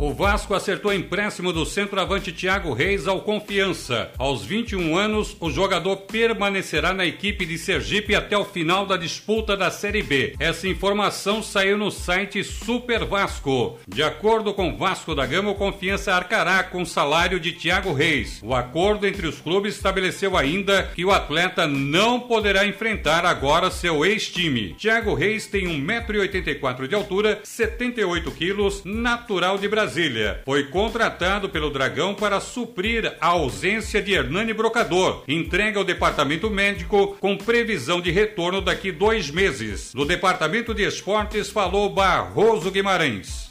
O Vasco acertou empréstimo do centroavante Thiago Reis ao Confiança. Aos 21 anos, o jogador permanecerá na equipe de Sergipe até o final da disputa da Série B. Essa informação saiu no site Super Vasco. De acordo com Vasco da Gama, o Confiança arcará com o salário de Thiago Reis. O acordo entre os clubes estabeleceu ainda que o atleta não poderá enfrentar agora seu ex-time. Thiago Reis tem 1,84m de altura, 78 quilos, natural de Brasília. Brasília. Foi contratado pelo Dragão para suprir a ausência de Hernani Brocador. Entrega ao departamento médico com previsão de retorno daqui dois meses. Do departamento de esportes falou Barroso Guimarães.